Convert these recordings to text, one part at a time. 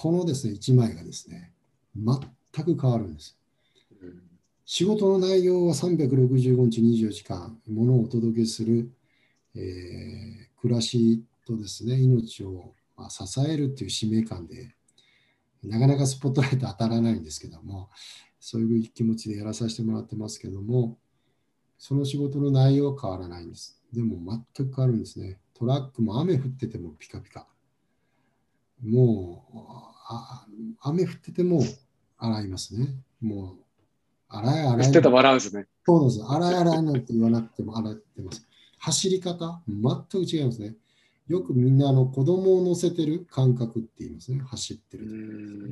このですね、1枚がですね、全く変わるんです。仕事の内容は365日24時間、ものをお届けする、えー、暮らしとですね、命を支えるという使命感で、なかなかスポットライト当たらないんですけども、そういう気持ちでやらさせてもらってますけども、その仕事の内容は変わらないんです。でも全く変わるんですね。トラックも雨降っててもピカピカ。もう、あ雨降ってても洗いますね。もう、洗い洗い。ってた笑うんですね。そうです。洗い洗いなんて言わなくても洗ってます。走り方、全く違いますね。よくみんなあの子供を乗せてる感覚って言いますね。走ってる時ですね。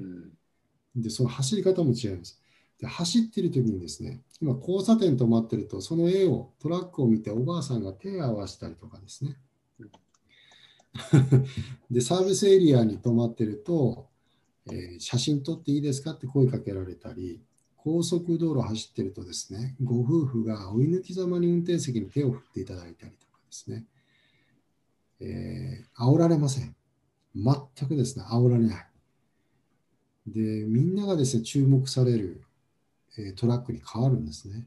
で、その走り方も違います。で走ってる時にですね、今交差点止まってると、その絵を、トラックを見ておばあさんが手を合わせたりとかですね。で、サービスエリアに止まってると、えー、写真撮っていいですかって声かけられたり、高速道路走ってるとですね、ご夫婦が追い抜きざまに運転席に手を振っていただいたりとかですね、えー、煽られません。全くですね、煽られない。で、みんながですね、注目される、えー、トラックに変わるんですね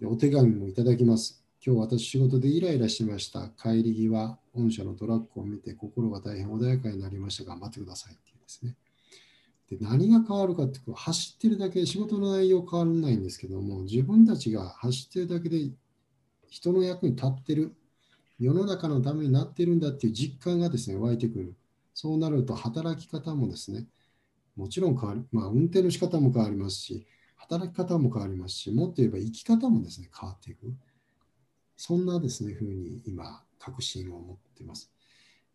で。お手紙もいただきます。今日私仕事でイライラしました。帰り際、御社のトラックを見て心が大変穏やかになりました。頑張ってくださいっていうですね。で何が変わるかって走ってるだけ仕事の内容変わらないんですけども自分たちが走ってるだけで人の役に立ってる世の中のためになってるんだっていう実感がですね湧いてくるそうなると働き方もですねもちろん変わる、まあ、運転の仕方も変わりますし働き方も変わりますしもっと言えば生き方もですね変わっていくそんなですねふうに今確信を持っています、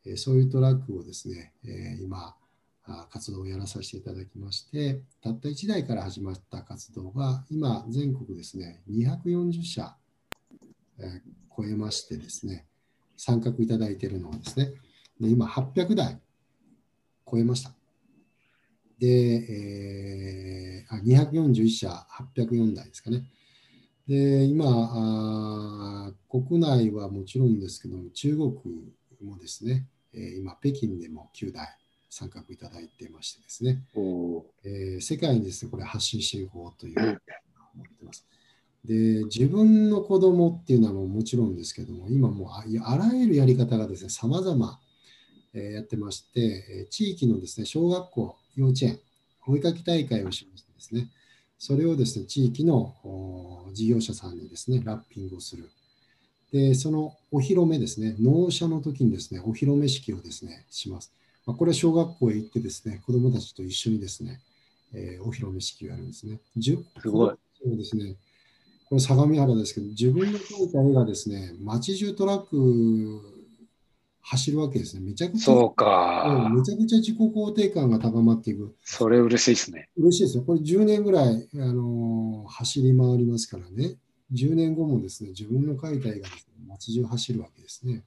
えそういうトラックをですね、え今活動をやらさせていただきまして、たった1台から始まった活動が、今、全国ですね、240社、え超えましてですね、参画いただいているのはですね、で今、800台超えました。で、えー、あ241社、804台ですかね。で、今あ、国内はもちろんですけども、中国もですね、え今、北京でも9台、参画いただいてましてですね、えー、世界にですね、これ発信していこうという思ってます。で、自分の子供っていうのはもちろんですけども、今もうああらゆるやり方がですね、様々、えー、やってまして、地域のですね、小学校、幼稚園、お絵かき大会をしましてですね、それをですね、地域の事業者さんにですね、ラッピングをする。で、そのお披露目ですね、納車の時にですね、お披露目式をですね、します。まあ、これは小学校へ行ってですね、子どもたちと一緒にですね、えー、お披露目式をやるんですね。すごい。そうですね。これ相模原ですけど、自分の描いた絵がですね、街中トラック走るわけですね。めちゃくちゃ、そうか。めちゃくちゃ自己肯定感が高まっていく。それ嬉しいですね。嬉しいですよ。これ10年ぐらい、あのー、走り回りますからね。10年後もですね、自分の描いた絵がね、街中走るわけですね。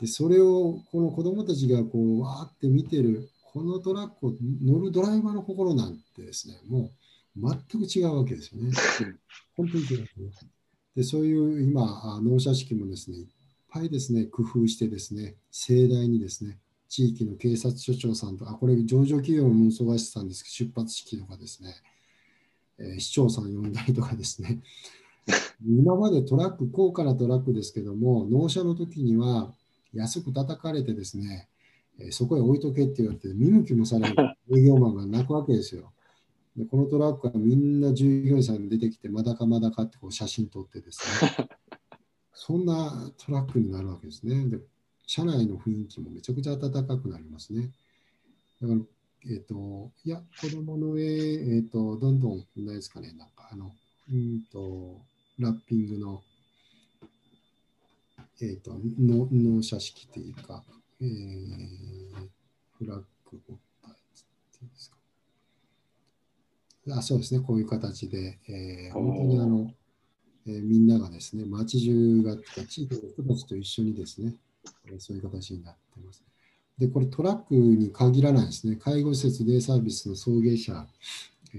で、それをこの子供たちがこう、わーって見てる、このトラックを乗るドライバーの心なんてですね、もう全く違うわけですよね。本当に違う、ね。で、そういう今、納車式もですね、ぱいですね、工夫してですね、盛大にですね、地域の警察署長さんと、あ、これ上場企業の運送会社さんですけど、出発式とかですね、えー、市長さん呼んだりとかですね、今までトラック、高価なトラックですけども、納車の時には、安く叩かれてですね、えそこへ置いとけって言われて、見向きもされる 営業マンが泣くわけですよ。でこのトラックはみんな従業員さん出てきて、まだかまだかってこう写真撮ってですね、そんなトラックになるわけですね。で車内の雰囲気もめちゃくちゃ暖かくなりますね。だから、えっ、ー、と、いや、子供の絵、えっ、ー、と、どんどん、ないですかね、なんか、あの、うんと、ラッピングのえーと、の納車式というか、えー、フラッグボタイっていうんですか。あそうですね、こういう形で、えー、本当にあの、えー、みんながですね、街中が、地域の人たちと一緒にですね、えー、そういう形になっています。で、これトラックに限らないですね、介護施設、デイサービスの送迎車、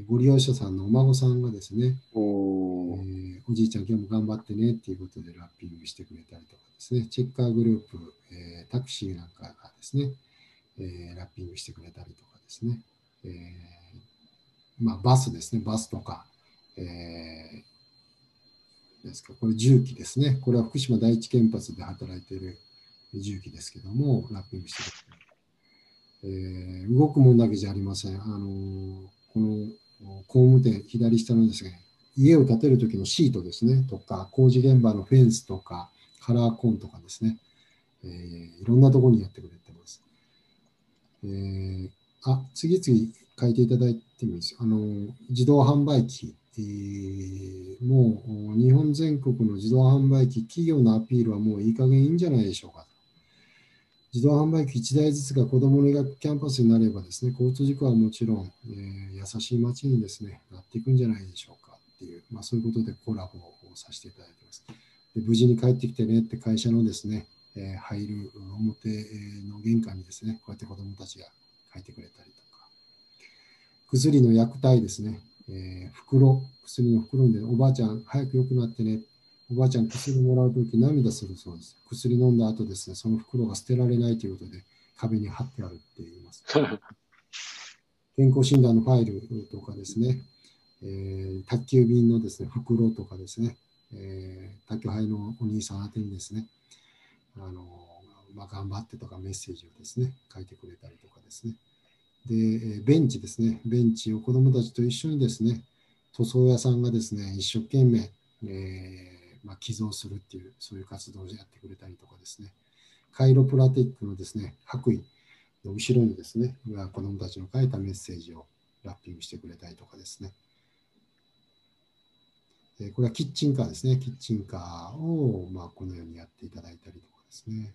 ご利用者さんのお孫さんがですね、お,、えー、おじいちゃん今日も頑張ってねっていうことでラッピングしてくれたりとかですね、チェッカーグループ、えー、タクシーなんかがですね、えー、ラッピングしてくれたりとかでですね。えーまあ、バスですね、バスとか、えーですか、これ重機ですね。これは福島第一原発で働いている重機ですけども、ラッピングしてくれて、えー動くものだけじゃありません。あのーこの工務店、左下のですね、家を建てる時のシートですね、とか、工事現場のフェンスとか、カラーコンとかですね、えーいろんなところにやってくれてます。えーあ、次々書いていただいてもいいですよ。あの、自動販売機、えもう日本全国の自動販売機、企業のアピールはもういい加減いいんじゃないでしょうか。自動販売機1台ずつが子どもの医学キャンパスになればですね、交通事故はもちろん、えー優しい街にですね、なっていくんじゃないでしょうかっていう、まあ、そういうことでコラボをさせていただいてます。で無事に帰ってきてねって会社のですね、えー入る表の玄関にですね、こうやって子どもたちが書いてくれたりとか、薬の薬体ですね、えー袋、薬の袋にで、おばあちゃん、早く良くなってね、おばあちゃん、薬もらうとき涙するそうです。薬飲んだ後ですね、その袋が捨てられないということで、壁に貼ってあるって言います。健康診断のファイルとかですね、えー宅急便のですね、袋とかですね、えー宅急配のお兄さん宛てにですね、あのまあ、頑張ってとかメッセージをですね、書いてくれたりとかですね。で、ベンチですね、ベンチを子どもたちと一緒にですね、塗装屋さんがですね、一生懸命、えーまあ、寄贈するっていう、そういう活動をやってくれたりとかですね、カイロプラティックのですね、白衣の後ろにですね、子どもたちの書いたメッセージをラッピングしてくれたりとかですね。これはキッチンカーですね。キッチンカーを、まあ、このようにやっていただいたりとかですね。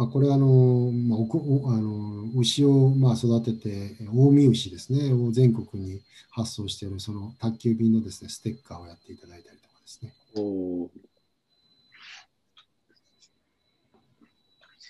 まあ、これはあの、まあ、おあの牛をまあ育てて、近江牛ですね、を全国に発送しているその宅急便のですね、ステッカーをやっていただいたりとかですね。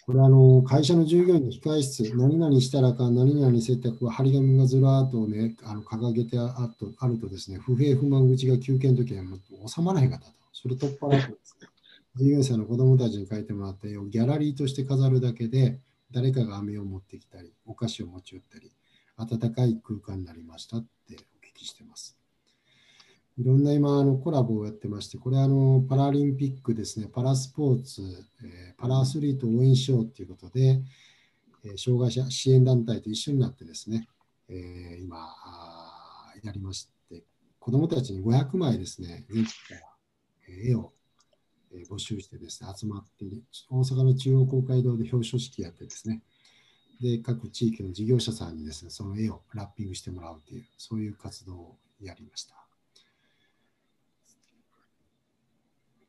これはあの会社の従業員の控室、何々したらか、何々接客は張り紙がずらっとね、あの掲げてあとあるとですね、不平不満口が休憩の時はもう収まらへんかったと。それ取っ払ってですね、従業員さんの子供たちに書いてもらった絵をギャラリーとして飾るだけで、誰かが飴を持ってきたり、お菓子を持ち寄ったり、温かい空間になりましたってお聞きしてます。いろんな今あのコラボをやってまして、これあのパラリンピックですね、パラスポーツ、えーパラアスリートを応援しようということで、えー障害者支援団体と一緒になってですね、えー今あやりまして、子どもたちに500枚ですね、絵をえ募集してですね、集まって、大阪の中央公会堂で表彰式やってですね、で、各地域の事業者さんにですね、その絵をラッピングしてもらうという、そういう活動をやりました。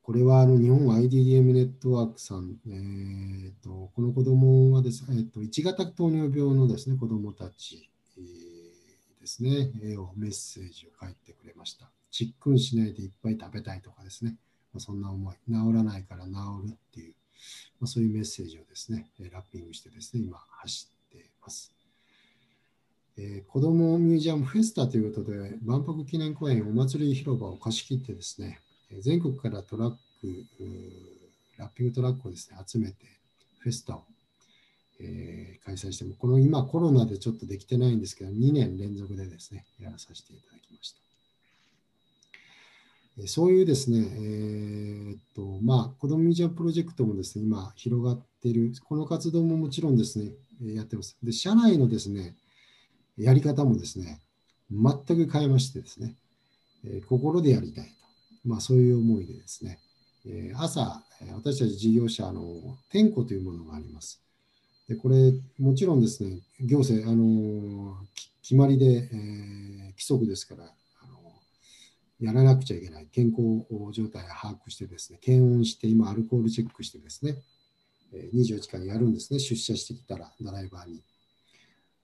これはあの日本 IDDM ネットワークさん、えーとこの子供はです、えーと1型糖尿病のですね子供たち、えーですね、絵をメッセージを書いてくれました。ちっくんしないでいっぱい食べたいとかですね、まあ、そんな思い、治らないから治るっていう、まあ、そういうメッセージをですね、ラッピングしてですね、今走っています。えー子どもミュージアムフェスタということで、万博記念公園お祭り広場を貸し切ってですね、全国からトラック、ラッピングトラックをですね、集めて、フェスタを、えー開催しても、この今コロナでちょっとできてないんですけど、2年連続でですね、やらさせていただきました。そういうですね、えーっと、まあ、子どもミュージアプロジェクトもですね、今広がっている、この活動ももちろんですね、やってます。で、社内のですね、やり方もですね、全く変えましてですね、えー心でやりたいと、まあ、そういう思いでですね、えー朝、私たち事業者の点呼というものがあります。でこれ、もちろんですね、行政、あの決まりで、えー規則ですから、やらなくちゃいけない健康状態を把握してですね、検温して、今、アルコールチェックしてですね、24時間やるんですね、出社してきたら、ドライバーに。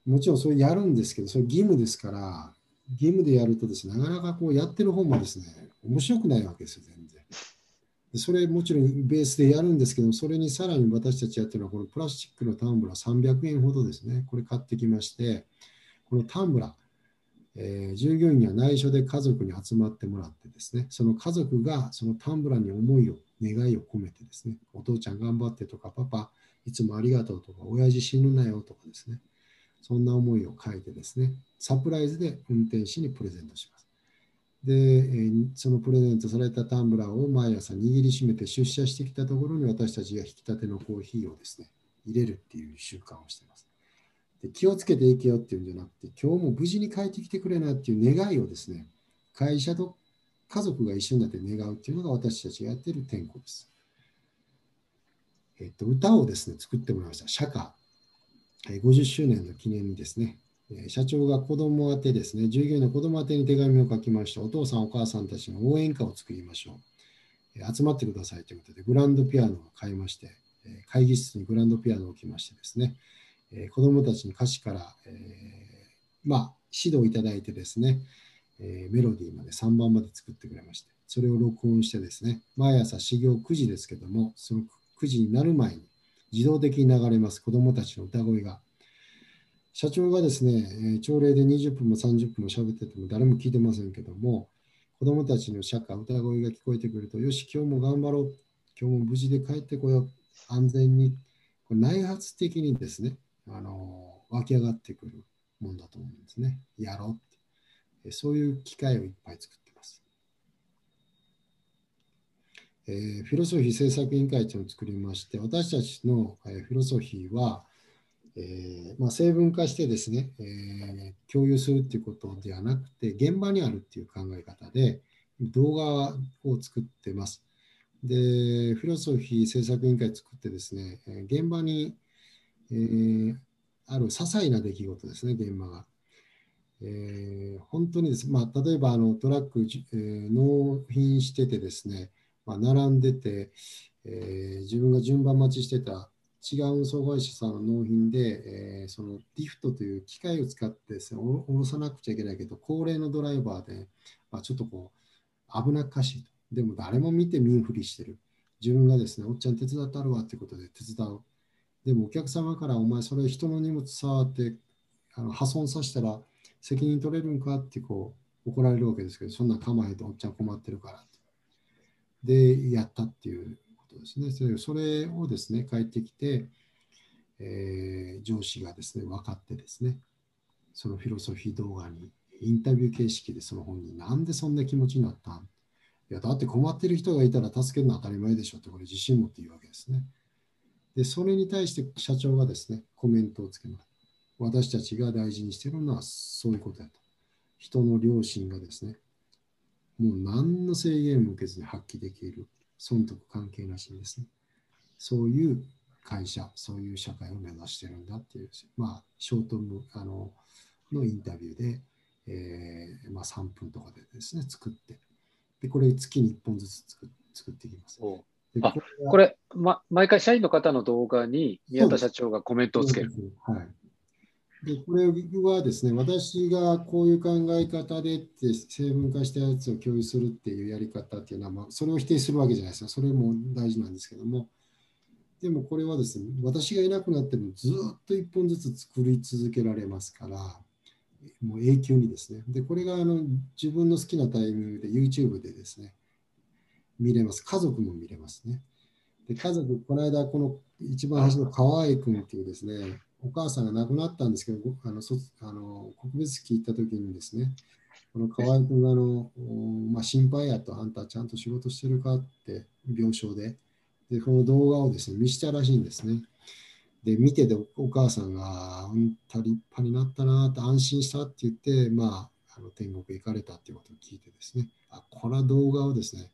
もちろんそれやるんですけど、それ義務ですから、義務でやるとですね、なかなかこうやってる方もですね、面白くないわけですよ、全然。それもちろんベースでやるんですけど、それにさらに私たちやってるのは、このプラスチックのタンブラー300円ほどですね、これ買ってきまして、このタンブラー、えー従業員には内緒で家族に集まってもらってですね、その家族がそのタンブラーに思いを、願いを込めてですね、お父ちゃん頑張ってとか、パパいつもありがとうとか、親父死ぬなよとかですね、そんな思いを書いてですね、サプライズで運転手にプレゼントします。で、えそのプレゼントされたタンブラーを毎朝握りしめて出社してきたところに私たちが引き立てのコーヒーをですね、入れるっていう習慣をしています。で気をつけていけよっていうんじゃなくて、今日も無事に帰ってきてくれなっていう願いをですね、会社と家族が一緒になって願うっていうのが私たちがやっている天候です。えっと、歌をですね、作ってもらいました。社歌。50周年の記念にですね、社長が子供宛てですね、従業員の子供宛てに手紙を書きました。お父さん、お母さんたちの応援歌を作りましょう。集まってくださいということで、グランドピアノを買いまして、会議室にグランドピアノを置きましてですね、え子供たちに歌詞から、えー、まあ、指導いただいてですね、えメロディーまで3番まで作ってくれまして、それを録音してですね、毎朝始業9時ですけども、その9時になる前に自動的に流れます子どもたちの歌声が。社長がですね、朝礼で20分も30分も喋ってても誰も聞いてませんけども、子どもたちの社会、歌声が聞こえてくると、よし、今日も頑張ろう、今日も無事で帰ってこよう、安全に、これ内発的にですね、あの湧き上がってくるもんだと思うんですね。やろうって。そういう機会をいっぱい作ってますえー、フィロソフィー政策委員会というのを作りまして、私たちの、えー、フィロソフィーは、えーまあ、成分化してですね、えー、共有するということではなくて、現場にあるっていう考え方で、動画を作ってます。で、フィロソフィー政策委員会作ってですね、現場に、えー、ある些細な出来事ですね、現場が。えー、本当にです、まあ、例えばあのトラック、えー、納品しててですね、まあ、並んでて、えー、自分が順番待ちしてた違う運送会社さんの納品で、えー、そのリフトという機械を使ってですね、下ろさなくちゃいけないけど、高齢のドライバーで、まあ、ちょっとこう、危なっかしいと。でも誰も見て見んふりしてる。自分がですね、おっちゃん手伝ったるわってことで手伝う。でもお客様からお前それ人の荷物触ってあの破損させたら責任取れるんかってこう怒られるわけですけど、そんな構えておっちゃん困ってるからでやったっていうことですね。それそれをですね、帰ってきて、えー、上司がですね、分かってですね、そのフィロソフィー動画にインタビュー形式でその本人、なんでそんな気持ちになったん？いや、だって困ってる人がいたら助けるのは当たり前でしょって、これ自信持って言うわけですね。で、それに対して社長がですね、コメントをつけます。私たちが大事にしているのはそういうことだと。人の良心がですね、もう何の制限も受けずに発揮できる、損得関係なしにですね、そういう会社、そういう社会を目指してるんだっていう、まあ、ショートムあののインタビューで、えーまあ、3分とかでですね、作って、でこれ月に1本ずつ作っていきます。あこれ、ま、毎回社員の方の動画に宮田社長がコメントをつける。はい、でこれはですね、私がこういう考え方でって成分化したやつを共有するっていうやり方っていうのは、まあ、それを否定するわけじゃないですか。それも大事なんですけども、でもこれはですね、私がいなくなってもずっと一本ずつ作り続けられますから、もう永久にですね。で、これがあの自分の好きなタイミングで YouTube でですね、見れます。家族も見れますね。で、家族、この間、この一番端の河合君っていうですね、お母さんが亡くなったんですけど、あのあの告別式行った時にですね、この河合君があの、まあ、心配やと、あんたちゃんと仕事してるかって病床で、で、この動画をですね、見したらしいんですね。で、見ててお母さんが、あんた立派になったなって安心したって言って、まあ、あの天国行かれたっていうことを聞いてですね、あ、これは動画をですね、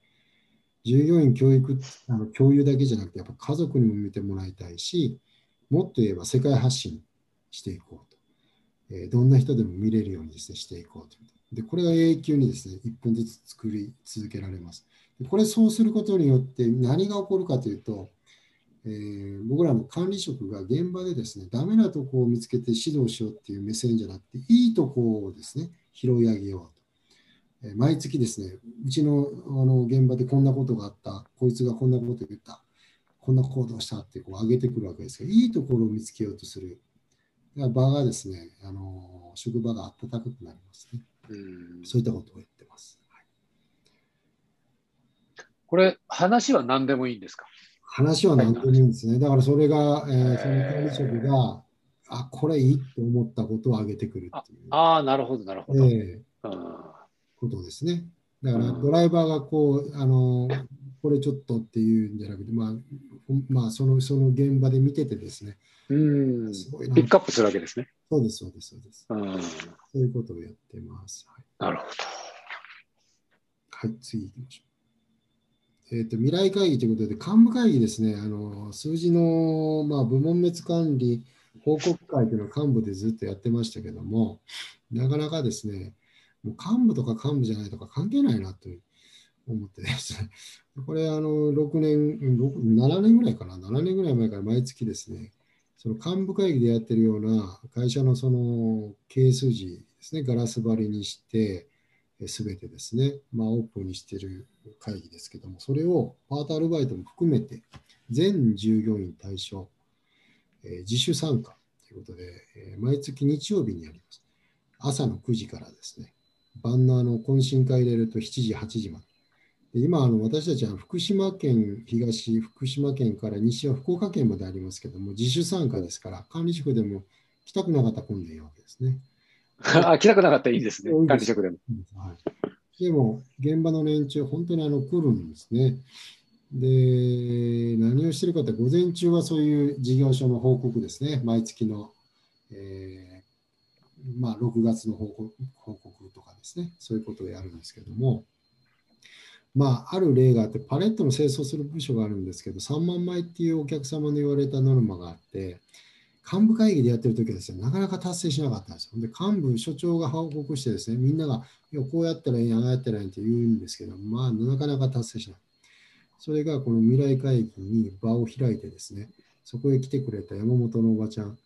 従業員教育、あの共有だけじゃなくて、やっぱ家族にも見てもらいたいし、もっと言えば世界発信していこうと。えー、どんな人でも見れるようにです、ね、していこうと。で、これが永久にですね、1分ずつ作り続けられます。でこれそうすることによって何が起こるかというと、えー、僕らの管理職が現場でですね、ダメなとこを見つけて指導しようっていう目線じゃなくて、いいとこをですね、拾い上げよう。毎月ですね、うちのあの現場でこんなことがあった、こいつがこんなこと言った、こんな行動したってこう上げてくるわけですけど、いいところを見つけようとする。場がですね、あの職場が暖かくなりますね。うそういったことを言ってます。はい、これ、話は何でもいいんですか？話は何でもいいんですね。だからそれが、えー、その管理職が、あ、これいいって思ったことを挙げてくるっていう。ああ、なるほど、なるほど。えー、ことですね。だからドライバーがこう、あの、これちょっとっていうんじゃなくて、まあ、まあ、そのその現場で見ててですね。うん。すごいピックアップするわけですね。そうです、そうです、そうです。うんそういうことをやってます。はい、なるほど。はい、次行きましょう。えっ、ー、と、未来会議ということで、幹部会議ですね。あの、数字の、まあ、部門別管理報告会というのを幹部でずっとやってましたけども、なかなかですね、もう幹部とか幹部じゃないとか関係ないなと思ってですね、これ、あの、6年、6 7年ぐらいかな、7年ぐらい前から毎月ですね、その幹部会議でやってるような会社のその係数字ですね、ガラス張りにして、すべてですね、まあ、オープンにしてる会議ですけども、それをパートアルバイトも含めて、全従業員対象、えー、自主参加ということで、えー、毎月日曜日にやります。朝の9時からですね、晩のあの懇親会入れると7時、8時まで。で今あの、私たちは福島県東、福島県から西は福岡県までありますけども、自主参加ですから、管理職でも来たくなかったら来んでいいわけですね。あ、来たくなかったらいいですね、管理職でも。はい、でも、現場の連中、本当にあの来るんですね。で、何をしてるかって、午前中はそういう事業所の報告ですね、毎月の、えー、まあ、6月の報告ですね、そういうことをやるんですけども、まあ、ある例があって、パレットの清掃する部署があるんですけど、3万枚っていうお客様の言われたノルマがあって、幹部会議でやってるときはですね、なかなか達成しなかったんですよ。で、幹部、所長が報告してですね、みんなが、いや、こうやったらいい、ああやったらいいって言うんですけど、まあ、なかなか達成しない。それがこの未来会議に場を開いてですね、そこへ来てくれた山本のおばちゃん、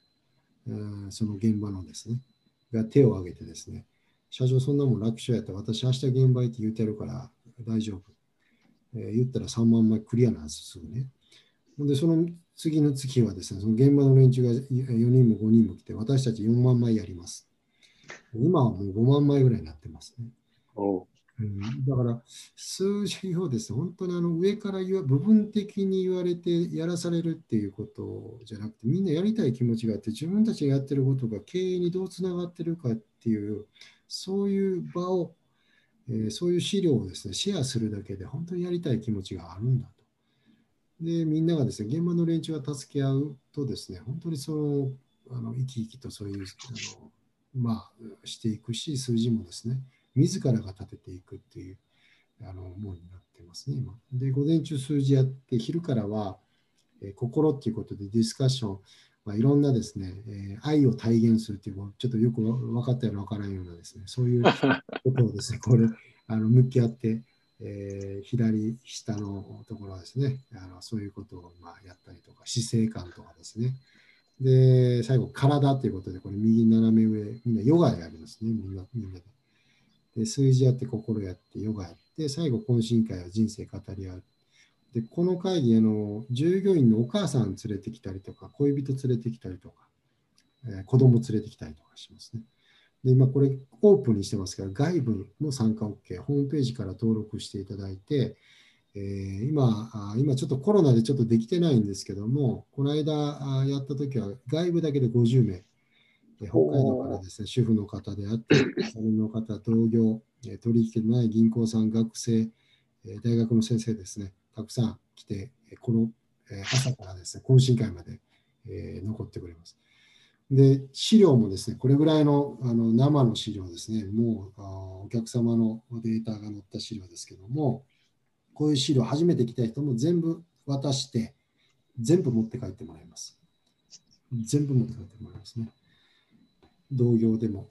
その現場のですね、が手を挙げてですね、社長そんなもん楽勝やったら私明日現場行って言うてるから大丈夫。えー、言ったら3万枚クリアなんですすぐね。で、その次の月はですね、その現場の連中が4人も5人も来て、私たち4万枚やります。今はもう5万枚ぐらいになってますね。うん、だから、数字をですね、本当にあの上から言わ部分的に言われてやらされるっていうことじゃなくて、みんなやりたい気持ちがあって、自分たちがやってることが経営にどうつながってるかっていう、そういう場を、えー、そういう資料をですね、シェアするだけで本当にやりたい気持ちがあるんだと。で、みんながですね、現場の連中が助け合うとですね、本当にその、あの生き生きとそういう、あのまあ、していくし、数字もですね、自らが立てていくっていうあのものになってますね、今。で、午前中数字やって、昼からは、えー、心っていうことでディスカッション、まあ、いろんなですね、えー、愛を体現するっていう、ちょっとよく分かったような分からんようなですね、そういうことをですね、これ、あの向き合って、えー、左下のところはですね、あのそういうことをまあやったりとか、姿勢感とかですね。で、最後、体ということで、これ右斜め上、みんなヨガやりますね、みんなみんなで。で数字やって心やってヨガやって最後懇親会は人生語り合うでこの会議あの従業員のお母さん連れてきたりとか恋人連れてきたりとか、えー、子供連れてきたりとかしますね。で今これオープンにしてますから外部も参加 OK ホームページから登録していただいてえー、今今ちょっとコロナでちょっとできてないんですけども、この間やった時は外部だけで50名北海道からですね、主婦の方であって、その方、同業、取引のない銀行さん、学生、大学の先生ですね、たくさん来て、この朝からですね、懇親会までえ残ってくれます。で、資料もですね、これぐらいのあの生の資料ですね、もうお客様のデータが載った資料ですけども、こういう資料、初めて来た人も全部渡して、全部持って帰ってもらいます。全部持って帰ってもらいますね。同業でも。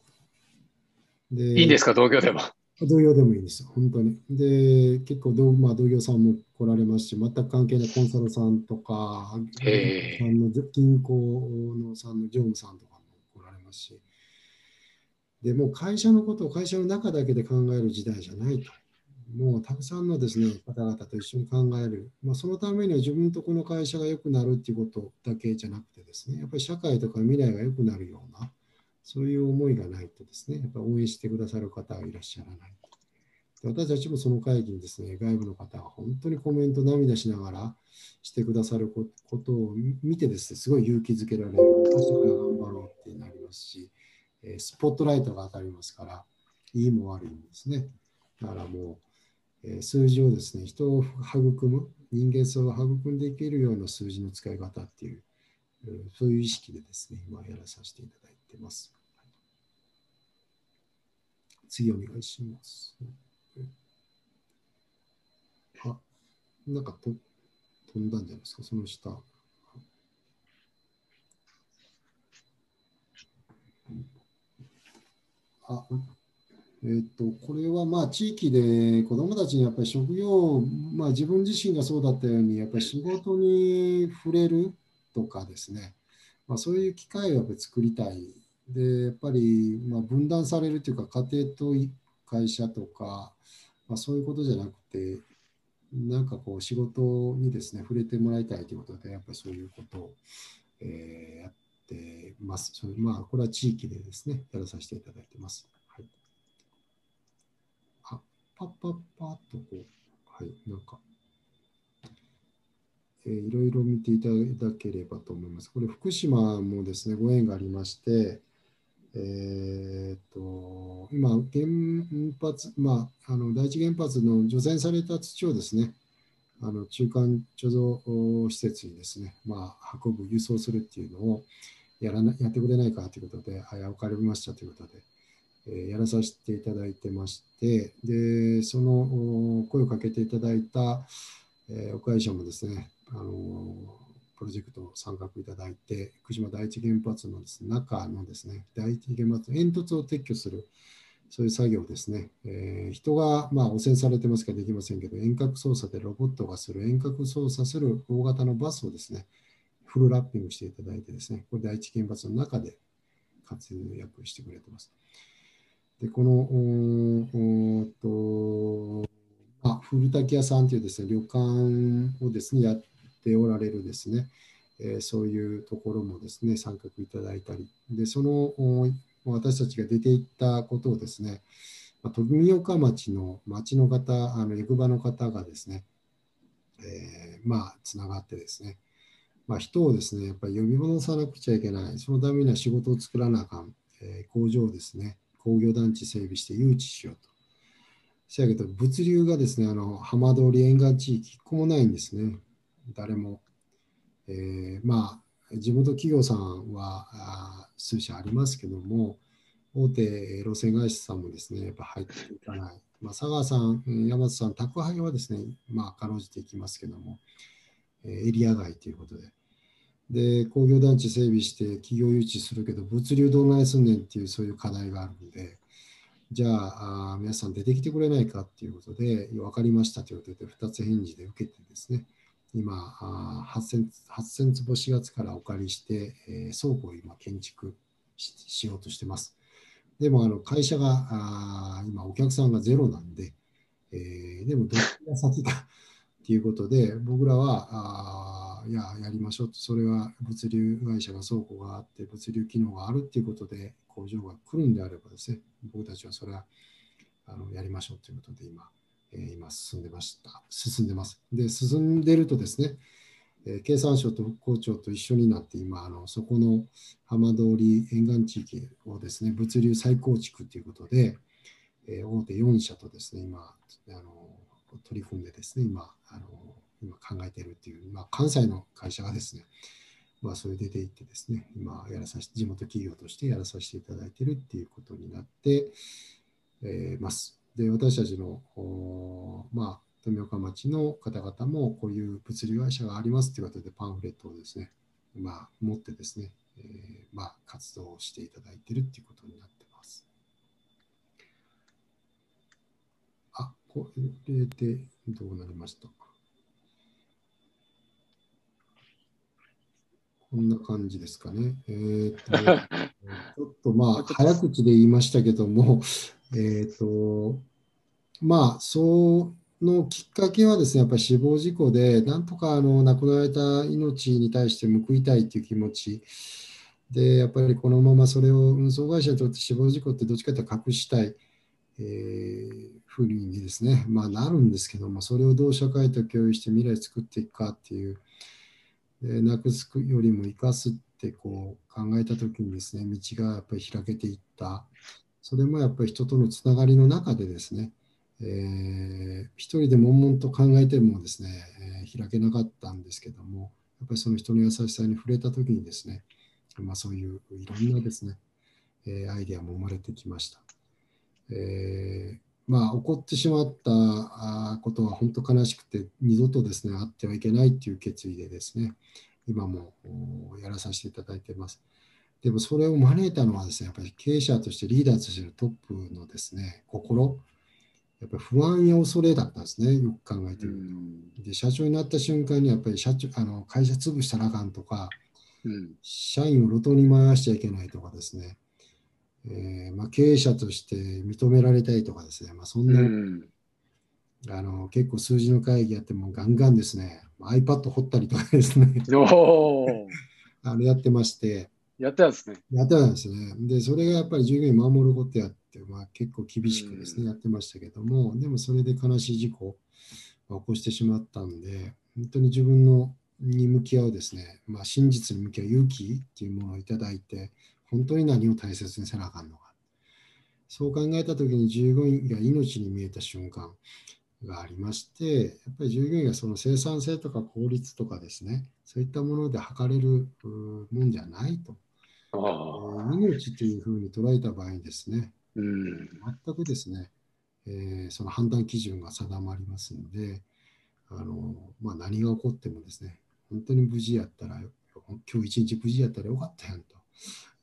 でいいんですか、同業でも。同業でもいいんですよ、本当に。で、結構同,、まあ、同業さんも来られますし、全く関係ないコンサルさんとか、さんの銀行のさんの常務さんとかも来られますし、でもう会社のことを会社の中だけで考える時代じゃないと。もうたくさんのですね方々と一緒に考える、まあ、そのためには自分とこの会社が良くなるっていうことだけじゃなくてですね、やっぱり社会とか未来が良くなるような、そういう思いがないとですね、やっぱ応援してくださる方はいらっしゃらない。私たちもその会議にですね、外部の方が本当にコメント涙しながらしてくださることを見てですね、すごい勇気づけられる。私から頑張ろうってなりますし、スポットライトが当たりますから、いいも悪いもですね。だからもう、数字をですね、人を育む、人間性を育んでいけるような数字の使い方っていう、そういう意識でですね、今やらさせていただいてます。次お願いします。あ、なんかと飛んだんじゃないですか、その下。あ、えっ、ー、と、これはまあ地域で子どもたちにやっぱり職業、まあ自分自身がそうだったように、やっぱり仕事に触れるとかですね、まあ、そういう機会をやっぱり作りたい。で、やっぱりまあ分断されるというか、家庭と会社とか、まあ、そういうことじゃなくて、なんかこう仕事にですね、触れてもらいたいということで、やっぱりそういうことを、えー、やってます。それまあ、これは地域でですね、やらさせていただいてます。はい、あ、パッパッパッとこう、はい、なんか、えー、いろいろ見ていただければと思います。これ、福島もですね、ご縁がありまして、えーと、今、原発、まあ、あの第一原発の除染された土をですね、あの中間貯蔵施設にですね、まあ、運ぶ、輸送するっていうのをやらなやってくれないかということで、あや、分かりましたということで、えー、やらさせていただいてまして、で、その声をかけていただいた、えー、お会社もですね、あのプロジェクトを参画いただいて、福島第一原発のです、ね、中のですね、第一原発の煙突を撤去する、そういう作業ですね。えー、人が、まあ、汚染されてますからできませんけど、遠隔操作でロボットがする、遠隔操作する大型のバスをですね、フルラッピングしていただいてですね、これ第一原発の中で活躍してくれてます。で、この、おとまあ、古滝屋さんというですね、旅館をですね、やっておられるですね、え、そういうところもですね、参画いただいたり、で、その私たちが出ていったことをですね、富岡町の町の方、あの役場の方がですね、えー、まあ、つながってですね、まあ、人をですね、やっぱり呼び戻さなくちゃいけない、そのためには仕事を作らなあかん、えー、工場ですね、工業団地整備して誘致しようと。せやけど、物流がですね、あの浜通り沿岸地域、一個もないんですね。誰も。えー、まあ、地元企業さんは数社ありますけども、大手路線会社さんもですね、やっぱ入っていかない。まあ、佐川さん、山津さん、宅配はですね、まあ、かろうじていきますけども、エリア外ということで。で、工業団地整備して企業誘致するけど、物流どうないすんねんっていうそういう課題があるので、じゃああ皆さん出てきてくれないかっていうことで、分かりましたということで、2つ返事で受けてですね、今8000、8000坪4月からお借りして、えー、倉庫を今建築しようとしてます。でもあの会社があ今お客さんがゼロなんで、えー、でもどっちが先か っていうことで僕らはあいややりましょうとそれは物流会社が倉庫があって物流機能があるっていうことで工場が来るんであればですね僕たちはそれはあのやりましょうということで今え今進んでました。進んでます。で、進んでるとですね、え経産省と復興庁と一緒になって今、あのそこの浜通り沿岸地域をですね、物流再構築ということで、え大手4社とですね、今、あの取り組んでですね、今、あの今考えているっていう、まあ、関西の会社がですね、まあ、それで出ていってですね、今やらさせ地元企業としてやらさせていただいているっていうことになって、えー、ます。で、私たちの、まあ、富岡町の方々もこういう物流会社がありますということでパンフレットをですね、まあ、持ってですね、えー、まあ、活動をしていただいているということになっています。あ、これでどうなりました？こんな感じですかね。えー、と ちょっとまあ、早口で言いましたけども、えっ、と、まあ、そのきっかけはですね、やっぱり死亡事故で、なんとかあの亡くなられた命に対して報いたいという気持ち。で、やっぱりこのままそれを運送会社にとって死亡事故ってどっちかというと隠したい、えー、ふうにですね、まあ、なるんですけども、それをどう社会と共有して未来作っていくかっていう、えー、なくすよりも生かすってこう考えたときにですね、道がやっぱり開けていった。それもやっぱり人とのつながりの中でですね、えー、一人で悶々と考えてもですね、えー、開けなかったんですけども、やっぱりその人の優しさに触れたときにですね、まあ、そういういろんなですね、えー、アイデアも生まれてきました。えー、まあ、起こってしまったことは本当悲しくて、二度とですね、あってはいけないという決意でですね、今もやらさせていただいてます。でもそれを招いたのはですね、やっぱり経営者としてリーダーとしてのトップのですね、心、やっぱり不安や恐れだったんですね、よく考えてみると。で、社長になった瞬間にやっぱり社長あの会社潰したらあかんとか、うん、社員を路頭に回しちゃいけないとかですね、えーまあ、経営者として認められたいとかですね、まあ、そんな、うん、あの結構数字の会議やってもガンガンですね、iPad 掘ったりとかですね。あのやってまして、やってたんですね。やってたんですね。で、それがやっぱり従業員守ることやって、まあ、結構厳しくですね、うん、やってましたけども、でもそれで悲しい事故を起こしてしまったんで、本当に自分のに向き合うですね、まあ、真実に向き合う勇気っていうものをいただいて、本当に何を大切にせなあかんのか。そう考えたときに従業員が命に見えた瞬間がありまして、やっぱり従業員がその生産性とか効率とかですね、そういったもので測れるもんじゃないと。命というふうに捉えた場合にですね、うん、全くですね、えー、その判断基準が定まりますので、あのまあ、何が起こってもですね、本当に無事やったら、今日一日無事やったらよかったやんと、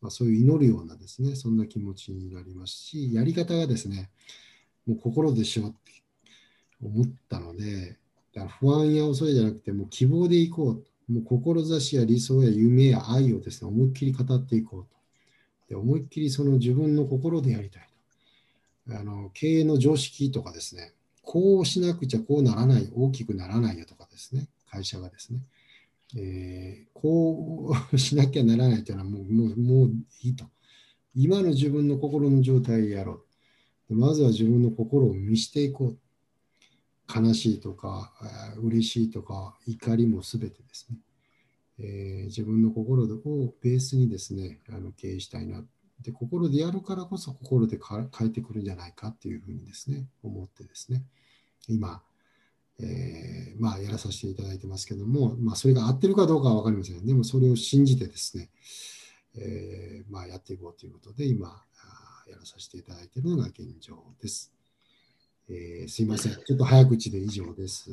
まあ、そういう祈るようなですね、そんな気持ちになりますし、やり方がですね、もう心でしようって思ったので、だから不安や恐れじゃなくて、もう希望でいこうと。もう志や理想や夢や愛をですね、思いっきり語っていこうと。で思いっきりその自分の心でやりたいと。あの経営の常識とかですね、こうしなくちゃこうならない、大きくならないよとかですね、会社がですね。えー、こうしなきゃならないというのはもうもうもういいと。今の自分の心の状態をやろう。まずは自分の心を見していこう。悲しいとか、嬉しいとか、怒りもすべてですね、えー、自分の心をベースにですね、あの経営したいな。で、心でやるからこそ心で変えてくるんじゃないかっていうふうにですね、思ってですね、今、えー、まあ、やらさせていただいてますけども、まあ、それが合ってるかどうかは分かりません。でも、それを信じてですね、えー、まあ、やっていこうということで、今、やらさせていただいているのが現状です。えー、すいません。ちょっと早口で以上です。